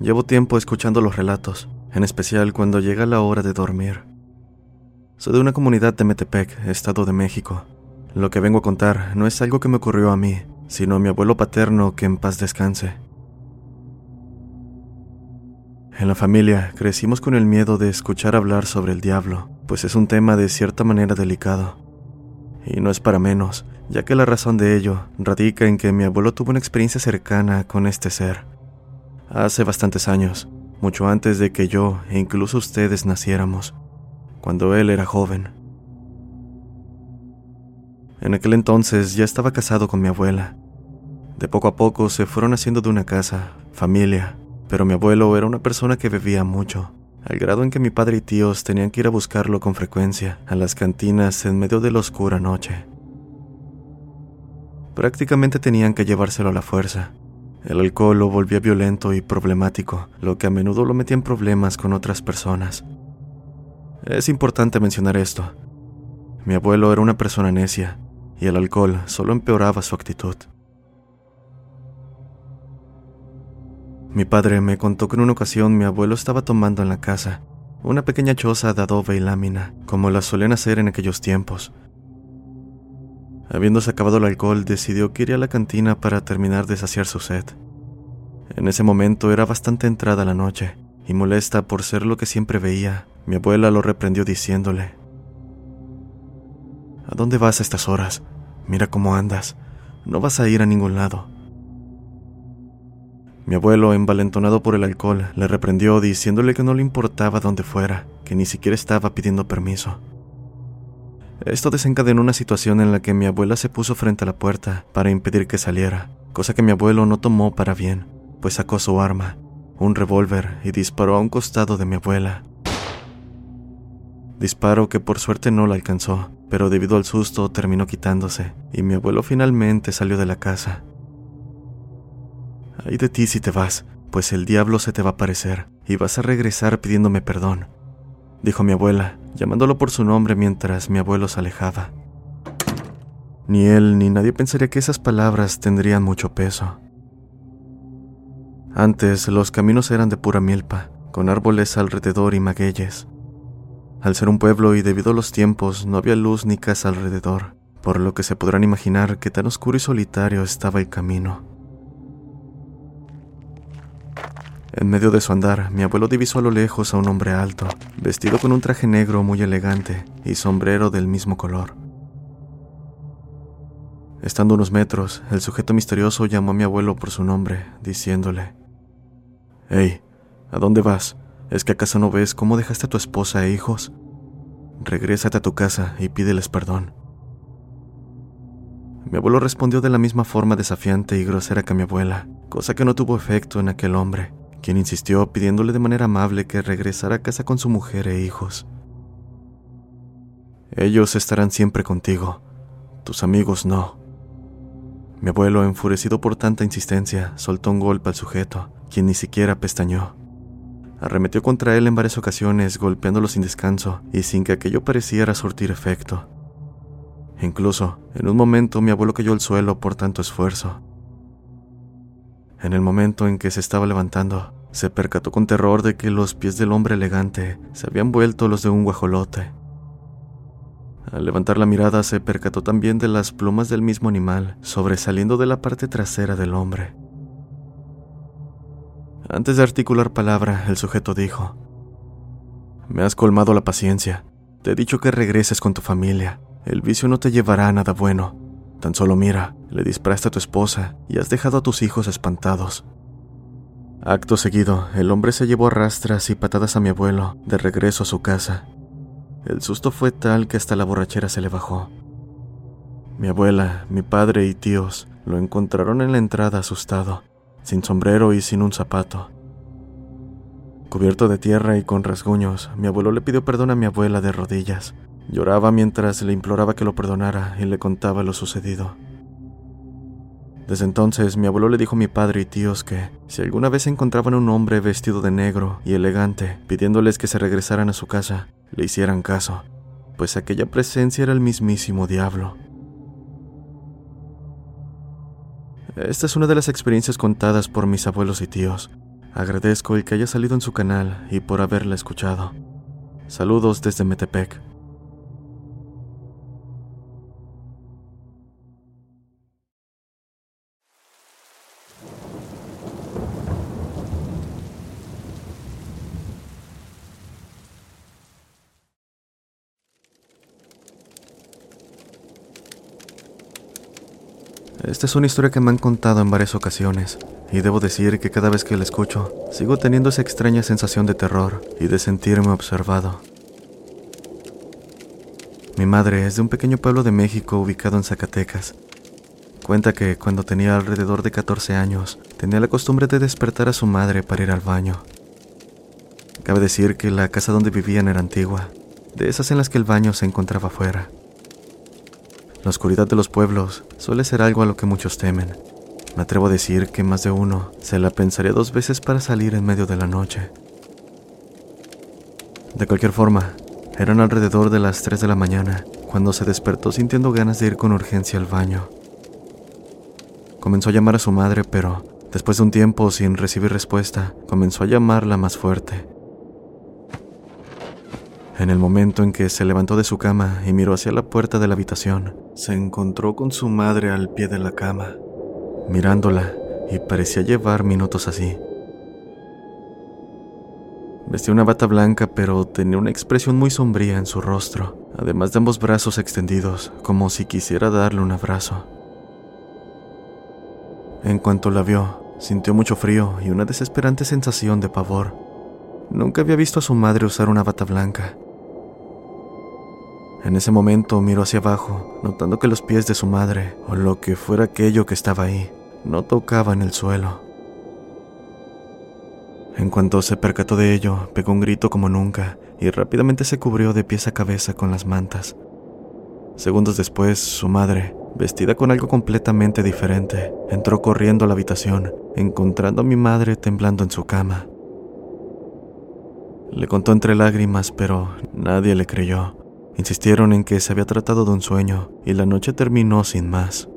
Llevo tiempo escuchando los relatos, en especial cuando llega la hora de dormir. Soy de una comunidad de Metepec, Estado de México. Lo que vengo a contar no es algo que me ocurrió a mí, sino a mi abuelo paterno que en paz descanse. En la familia crecimos con el miedo de escuchar hablar sobre el diablo, pues es un tema de cierta manera delicado. Y no es para menos, ya que la razón de ello radica en que mi abuelo tuvo una experiencia cercana con este ser. Hace bastantes años, mucho antes de que yo e incluso ustedes naciéramos, cuando él era joven. En aquel entonces ya estaba casado con mi abuela. De poco a poco se fueron haciendo de una casa, familia, pero mi abuelo era una persona que bebía mucho, al grado en que mi padre y tíos tenían que ir a buscarlo con frecuencia a las cantinas en medio de la oscura noche. Prácticamente tenían que llevárselo a la fuerza. El alcohol lo volvía violento y problemático, lo que a menudo lo metía en problemas con otras personas. Es importante mencionar esto. Mi abuelo era una persona necia, y el alcohol solo empeoraba su actitud. Mi padre me contó que en una ocasión mi abuelo estaba tomando en la casa, una pequeña choza de adobe y lámina, como la solían hacer en aquellos tiempos. Habiéndose acabado el alcohol, decidió que iría a la cantina para terminar de saciar su sed. En ese momento era bastante entrada la noche, y molesta por ser lo que siempre veía, mi abuela lo reprendió diciéndole, ¿A dónde vas a estas horas? Mira cómo andas. No vas a ir a ningún lado. Mi abuelo, envalentonado por el alcohol, le reprendió diciéndole que no le importaba dónde fuera, que ni siquiera estaba pidiendo permiso. Esto desencadenó una situación en la que mi abuela se puso frente a la puerta para impedir que saliera, cosa que mi abuelo no tomó para bien, pues sacó su arma, un revólver, y disparó a un costado de mi abuela. Disparo que por suerte no la alcanzó, pero debido al susto terminó quitándose, y mi abuelo finalmente salió de la casa. Ay de ti si te vas, pues el diablo se te va a aparecer, y vas a regresar pidiéndome perdón, dijo mi abuela, llamándolo por su nombre mientras mi abuelo se alejaba. Ni él ni nadie pensaría que esas palabras tendrían mucho peso. Antes los caminos eran de pura milpa, con árboles alrededor y magueyes. Al ser un pueblo y debido a los tiempos no había luz ni casa alrededor, por lo que se podrán imaginar que tan oscuro y solitario estaba el camino. En medio de su andar, mi abuelo divisó a lo lejos a un hombre alto, vestido con un traje negro muy elegante y sombrero del mismo color. Estando unos metros, el sujeto misterioso llamó a mi abuelo por su nombre, diciéndole, Hey, ¿a dónde vas? ¿Es que acaso no ves cómo dejaste a tu esposa e hijos? Regrésate a tu casa y pídeles perdón. Mi abuelo respondió de la misma forma desafiante y grosera que mi abuela, cosa que no tuvo efecto en aquel hombre, quien insistió pidiéndole de manera amable que regresara a casa con su mujer e hijos. Ellos estarán siempre contigo, tus amigos no. Mi abuelo, enfurecido por tanta insistencia, soltó un golpe al sujeto, quien ni siquiera pestañó. Arremetió contra él en varias ocasiones, golpeándolo sin descanso y sin que aquello pareciera surtir efecto. Incluso, en un momento, mi abuelo cayó al suelo por tanto esfuerzo. En el momento en que se estaba levantando, se percató con terror de que los pies del hombre elegante se habían vuelto los de un guajolote. Al levantar la mirada se percató también de las plumas del mismo animal sobresaliendo de la parte trasera del hombre. Antes de articular palabra, el sujeto dijo, Me has colmado la paciencia. Te he dicho que regreses con tu familia. El vicio no te llevará a nada bueno. Tan solo mira, le disparaste a tu esposa y has dejado a tus hijos espantados. Acto seguido, el hombre se llevó a rastras y patadas a mi abuelo de regreso a su casa. El susto fue tal que hasta la borrachera se le bajó. Mi abuela, mi padre y tíos lo encontraron en la entrada asustado, sin sombrero y sin un zapato. Cubierto de tierra y con rasguños, mi abuelo le pidió perdón a mi abuela de rodillas. Lloraba mientras le imploraba que lo perdonara y le contaba lo sucedido. Desde entonces mi abuelo le dijo a mi padre y tíos que, si alguna vez encontraban un hombre vestido de negro y elegante pidiéndoles que se regresaran a su casa, le hicieran caso, pues aquella presencia era el mismísimo diablo. Esta es una de las experiencias contadas por mis abuelos y tíos. Agradezco el que haya salido en su canal y por haberla escuchado. Saludos desde Metepec. Esta es una historia que me han contado en varias ocasiones, y debo decir que cada vez que la escucho, sigo teniendo esa extraña sensación de terror y de sentirme observado. Mi madre es de un pequeño pueblo de México ubicado en Zacatecas. Cuenta que cuando tenía alrededor de 14 años, tenía la costumbre de despertar a su madre para ir al baño. Cabe decir que la casa donde vivían era antigua, de esas en las que el baño se encontraba fuera. La oscuridad de los pueblos suele ser algo a lo que muchos temen. Me atrevo a decir que más de uno se la pensaría dos veces para salir en medio de la noche. De cualquier forma, eran alrededor de las 3 de la mañana cuando se despertó sintiendo ganas de ir con urgencia al baño. Comenzó a llamar a su madre, pero después de un tiempo sin recibir respuesta, comenzó a llamarla más fuerte. En el momento en que se levantó de su cama y miró hacia la puerta de la habitación, se encontró con su madre al pie de la cama, mirándola, y parecía llevar minutos así. Vestía una bata blanca, pero tenía una expresión muy sombría en su rostro, además de ambos brazos extendidos, como si quisiera darle un abrazo. En cuanto la vio, sintió mucho frío y una desesperante sensación de pavor. Nunca había visto a su madre usar una bata blanca, en ese momento miró hacia abajo, notando que los pies de su madre, o lo que fuera aquello que estaba ahí, no tocaban el suelo. En cuanto se percató de ello, pegó un grito como nunca y rápidamente se cubrió de pies a cabeza con las mantas. Segundos después, su madre, vestida con algo completamente diferente, entró corriendo a la habitación, encontrando a mi madre temblando en su cama. Le contó entre lágrimas, pero nadie le creyó. Insistieron en que se había tratado de un sueño y la noche terminó sin más.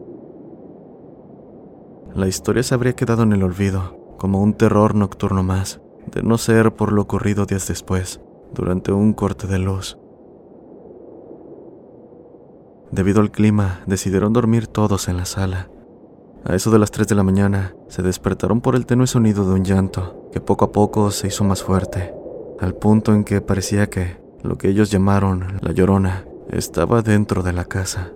La historia se habría quedado en el olvido, como un terror nocturno más, de no ser por lo ocurrido días después, durante un corte de luz. Debido al clima, decidieron dormir todos en la sala. A eso de las 3 de la mañana, se despertaron por el tenue sonido de un llanto, que poco a poco se hizo más fuerte, al punto en que parecía que, lo que ellos llamaron la llorona, estaba dentro de la casa.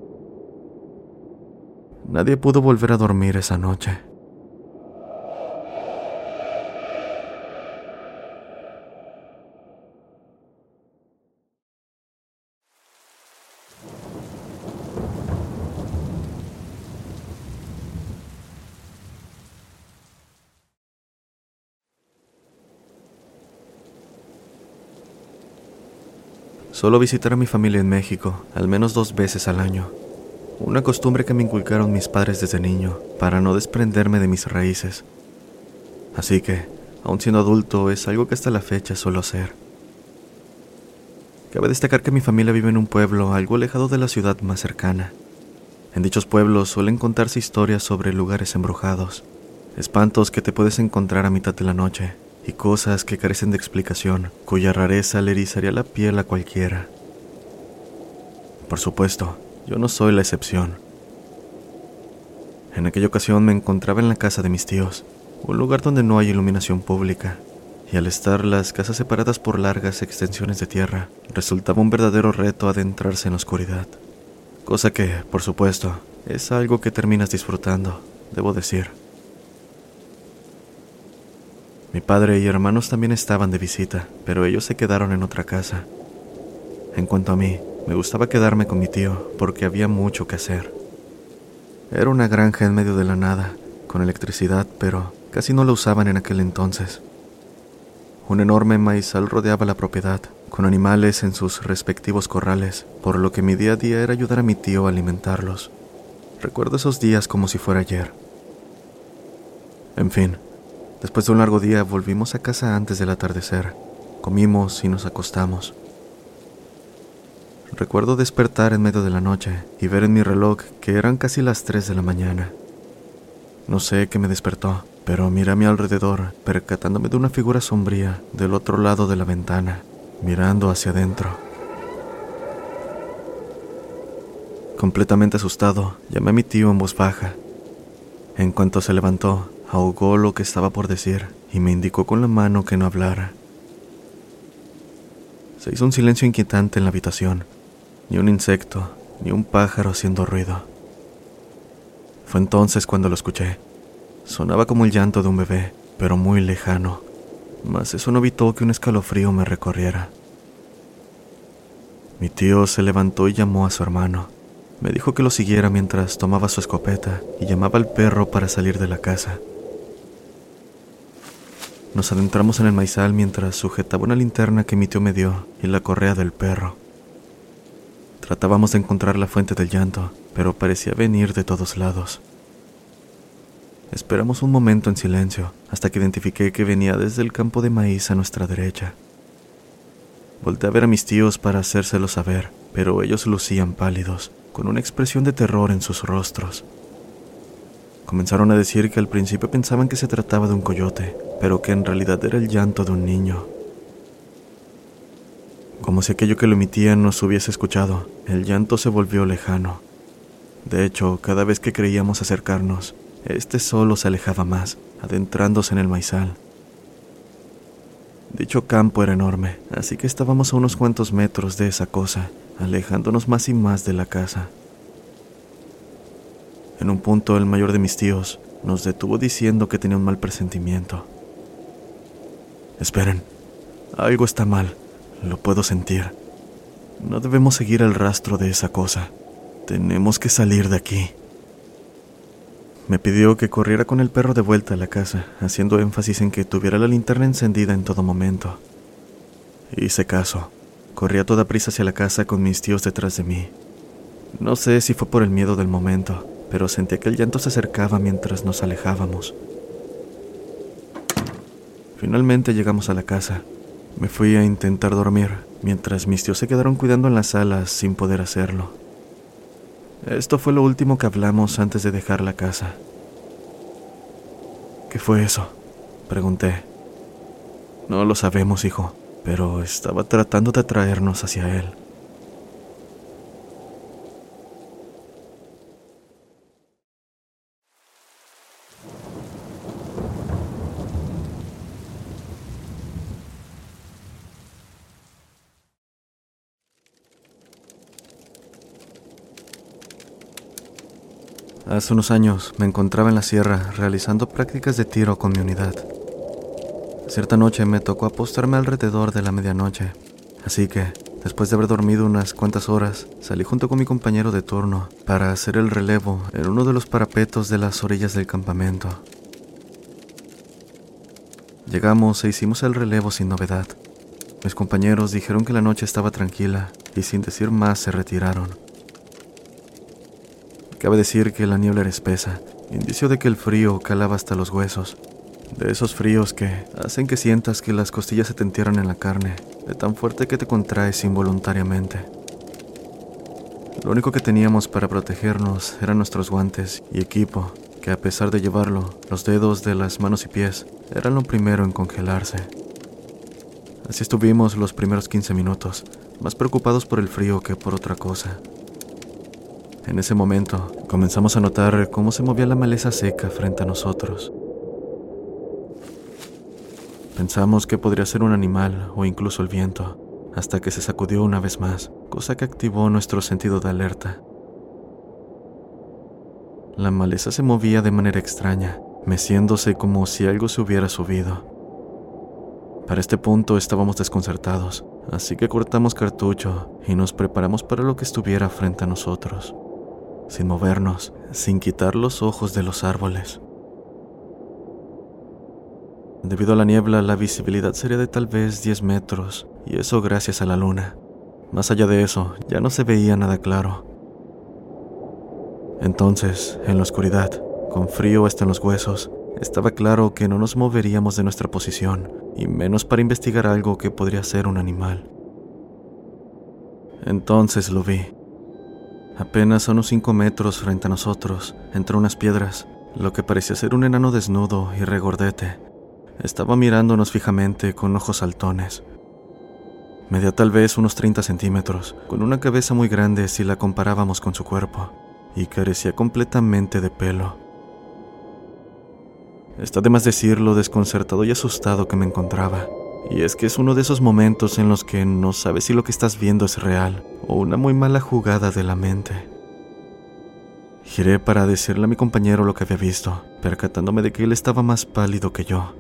Nadie pudo volver a dormir esa noche. Solo visitar a mi familia en México, al menos dos veces al año. Una costumbre que me inculcaron mis padres desde niño, para no desprenderme de mis raíces. Así que, aun siendo adulto, es algo que hasta la fecha suelo hacer. Cabe destacar que mi familia vive en un pueblo algo alejado de la ciudad más cercana. En dichos pueblos suelen contarse historias sobre lugares embrujados, espantos que te puedes encontrar a mitad de la noche y cosas que carecen de explicación, cuya rareza le erizaría la piel a cualquiera. Por supuesto, yo no soy la excepción. En aquella ocasión me encontraba en la casa de mis tíos, un lugar donde no hay iluminación pública, y al estar las casas separadas por largas extensiones de tierra, resultaba un verdadero reto adentrarse en la oscuridad. Cosa que, por supuesto, es algo que terminas disfrutando, debo decir. Mi padre y hermanos también estaban de visita, pero ellos se quedaron en otra casa. En cuanto a mí, me gustaba quedarme con mi tío porque había mucho que hacer. Era una granja en medio de la nada, con electricidad, pero casi no la usaban en aquel entonces. Un enorme maizal rodeaba la propiedad, con animales en sus respectivos corrales, por lo que mi día a día era ayudar a mi tío a alimentarlos. Recuerdo esos días como si fuera ayer. En fin, después de un largo día volvimos a casa antes del atardecer. Comimos y nos acostamos. Recuerdo despertar en medio de la noche y ver en mi reloj que eran casi las 3 de la mañana. No sé qué me despertó, pero miré a mi alrededor, percatándome de una figura sombría del otro lado de la ventana, mirando hacia adentro. Completamente asustado, llamé a mi tío en voz baja. En cuanto se levantó, ahogó lo que estaba por decir y me indicó con la mano que no hablara. Se hizo un silencio inquietante en la habitación, ni un insecto, ni un pájaro haciendo ruido. Fue entonces cuando lo escuché. Sonaba como el llanto de un bebé, pero muy lejano, mas eso no evitó que un escalofrío me recorriera. Mi tío se levantó y llamó a su hermano. Me dijo que lo siguiera mientras tomaba su escopeta y llamaba al perro para salir de la casa. Nos adentramos en el maizal mientras sujetaba una linterna que mi tío me dio y la correa del perro. Tratábamos de encontrar la fuente del llanto, pero parecía venir de todos lados. Esperamos un momento en silencio hasta que identifiqué que venía desde el campo de maíz a nuestra derecha. Volté a ver a mis tíos para hacérselo saber, pero ellos lucían pálidos, con una expresión de terror en sus rostros. Comenzaron a decir que al principio pensaban que se trataba de un coyote, pero que en realidad era el llanto de un niño. Como si aquello que lo emitían nos hubiese escuchado, el llanto se volvió lejano. De hecho, cada vez que creíamos acercarnos, este solo se alejaba más, adentrándose en el maizal. Dicho campo era enorme, así que estábamos a unos cuantos metros de esa cosa, alejándonos más y más de la casa. En un punto el mayor de mis tíos nos detuvo diciendo que tenía un mal presentimiento. Esperen, algo está mal, lo puedo sentir. No debemos seguir el rastro de esa cosa. Tenemos que salir de aquí. Me pidió que corriera con el perro de vuelta a la casa, haciendo énfasis en que tuviera la linterna encendida en todo momento. Hice caso. Corrí a toda prisa hacia la casa con mis tíos detrás de mí. No sé si fue por el miedo del momento, pero sentí que el llanto se acercaba mientras nos alejábamos. Finalmente llegamos a la casa. Me fui a intentar dormir, mientras mis tíos se quedaron cuidando en la sala sin poder hacerlo. Esto fue lo último que hablamos antes de dejar la casa. ¿Qué fue eso? Pregunté. No lo sabemos, hijo, pero estaba tratando de atraernos hacia él. Hace unos años me encontraba en la sierra realizando prácticas de tiro con mi unidad. Cierta noche me tocó apostarme alrededor de la medianoche, así que, después de haber dormido unas cuantas horas, salí junto con mi compañero de turno para hacer el relevo en uno de los parapetos de las orillas del campamento. Llegamos e hicimos el relevo sin novedad. Mis compañeros dijeron que la noche estaba tranquila y sin decir más se retiraron. Cabe decir que la niebla era espesa, indicio de que el frío calaba hasta los huesos, de esos fríos que hacen que sientas que las costillas se te entierran en la carne, de tan fuerte que te contraes involuntariamente. Lo único que teníamos para protegernos eran nuestros guantes y equipo, que a pesar de llevarlo, los dedos de las manos y pies eran lo primero en congelarse. Así estuvimos los primeros 15 minutos, más preocupados por el frío que por otra cosa. En ese momento, comenzamos a notar cómo se movía la maleza seca frente a nosotros. Pensamos que podría ser un animal o incluso el viento, hasta que se sacudió una vez más, cosa que activó nuestro sentido de alerta. La maleza se movía de manera extraña, meciéndose como si algo se hubiera subido. Para este punto estábamos desconcertados, así que cortamos cartucho y nos preparamos para lo que estuviera frente a nosotros, sin movernos, sin quitar los ojos de los árboles. Debido a la niebla, la visibilidad sería de tal vez 10 metros, y eso gracias a la luna. Más allá de eso, ya no se veía nada claro. Entonces, en la oscuridad, con frío hasta en los huesos, estaba claro que no nos moveríamos de nuestra posición, y menos para investigar algo que podría ser un animal. Entonces lo vi. Apenas a unos 5 metros frente a nosotros, entre unas piedras, lo que parecía ser un enano desnudo y regordete, estaba mirándonos fijamente con ojos saltones. Medía tal vez unos 30 centímetros, con una cabeza muy grande si la comparábamos con su cuerpo, y carecía completamente de pelo. Está de más decir lo desconcertado y asustado que me encontraba, y es que es uno de esos momentos en los que no sabes si lo que estás viendo es real o una muy mala jugada de la mente. Giré para decirle a mi compañero lo que había visto, percatándome de que él estaba más pálido que yo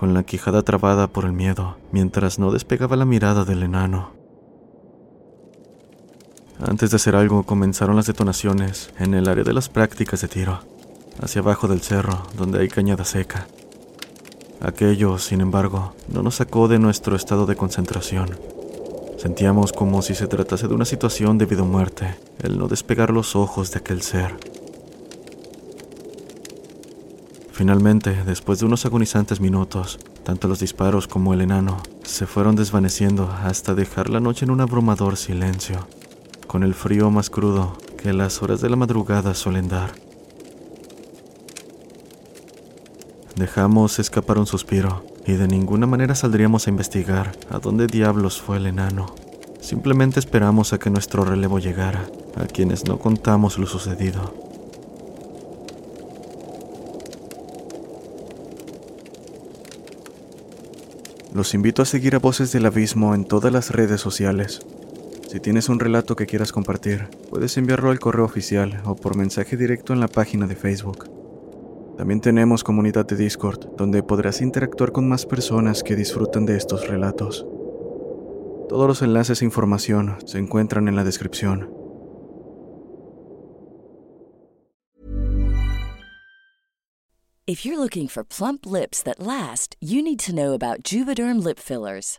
con la quijada trabada por el miedo, mientras no despegaba la mirada del enano. Antes de hacer algo comenzaron las detonaciones en el área de las prácticas de tiro, hacia abajo del cerro, donde hay cañada seca. Aquello, sin embargo, no nos sacó de nuestro estado de concentración. Sentíamos como si se tratase de una situación de vida o muerte, el no despegar los ojos de aquel ser. Finalmente, después de unos agonizantes minutos, tanto los disparos como el enano se fueron desvaneciendo hasta dejar la noche en un abrumador silencio, con el frío más crudo que las horas de la madrugada suelen dar. Dejamos escapar un suspiro y de ninguna manera saldríamos a investigar a dónde diablos fue el enano. Simplemente esperamos a que nuestro relevo llegara, a quienes no contamos lo sucedido. Los invito a seguir a Voces del Abismo en todas las redes sociales. Si tienes un relato que quieras compartir, puedes enviarlo al correo oficial o por mensaje directo en la página de Facebook. También tenemos comunidad de Discord, donde podrás interactuar con más personas que disfrutan de estos relatos. Todos los enlaces e información se encuentran en la descripción. If you're looking for plump lips that last, you need to know about Juvederm lip fillers.